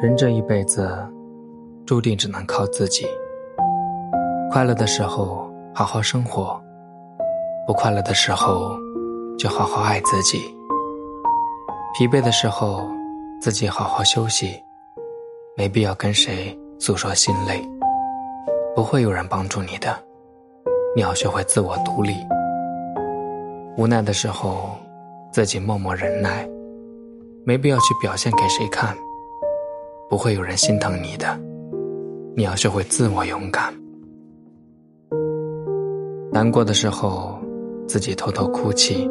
人这一辈子，注定只能靠自己。快乐的时候好好生活，不快乐的时候就好好爱自己。疲惫的时候自己好好休息，没必要跟谁诉说心累。不会有人帮助你的，你要学会自我独立。无奈的时候自己默默忍耐，没必要去表现给谁看。不会有人心疼你的，你要学会自我勇敢。难过的时候，自己偷偷哭泣，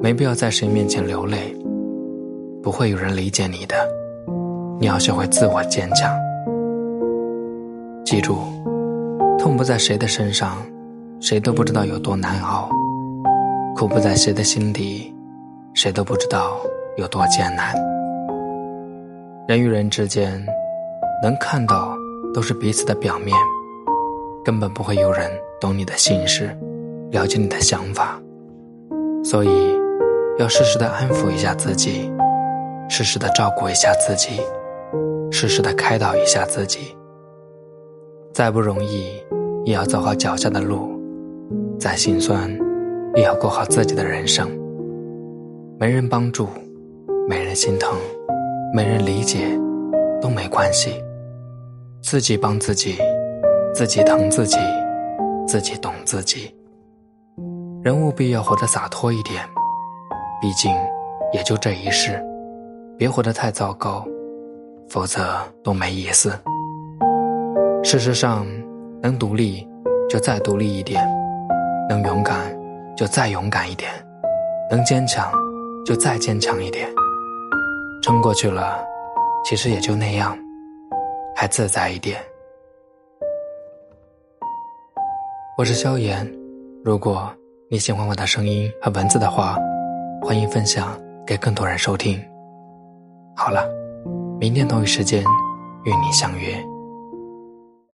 没必要在谁面前流泪。不会有人理解你的，你要学会自我坚强。记住，痛不在谁的身上，谁都不知道有多难熬；苦不在谁的心底，谁都不知道有多艰难。人与人之间，能看到都是彼此的表面，根本不会有人懂你的心事，了解你的想法。所以，要适时的安抚一下自己，适时的照顾一下自己，适时的开导一下自己。再不容易，也要走好脚下的路；再心酸，也要过好自己的人生。没人帮助，没人心疼。没人理解都没关系，自己帮自己，自己疼自己，自己懂自己。人务必要活得洒脱一点，毕竟也就这一世，别活得太糟糕，否则多没意思。事实上，能独立就再独立一点，能勇敢就再勇敢一点，能坚强就再坚强一点。撑过去了，其实也就那样，还自在一点。我是萧炎，如果你喜欢我的声音和文字的话，欢迎分享给更多人收听。好了，明天同一时间与你相约。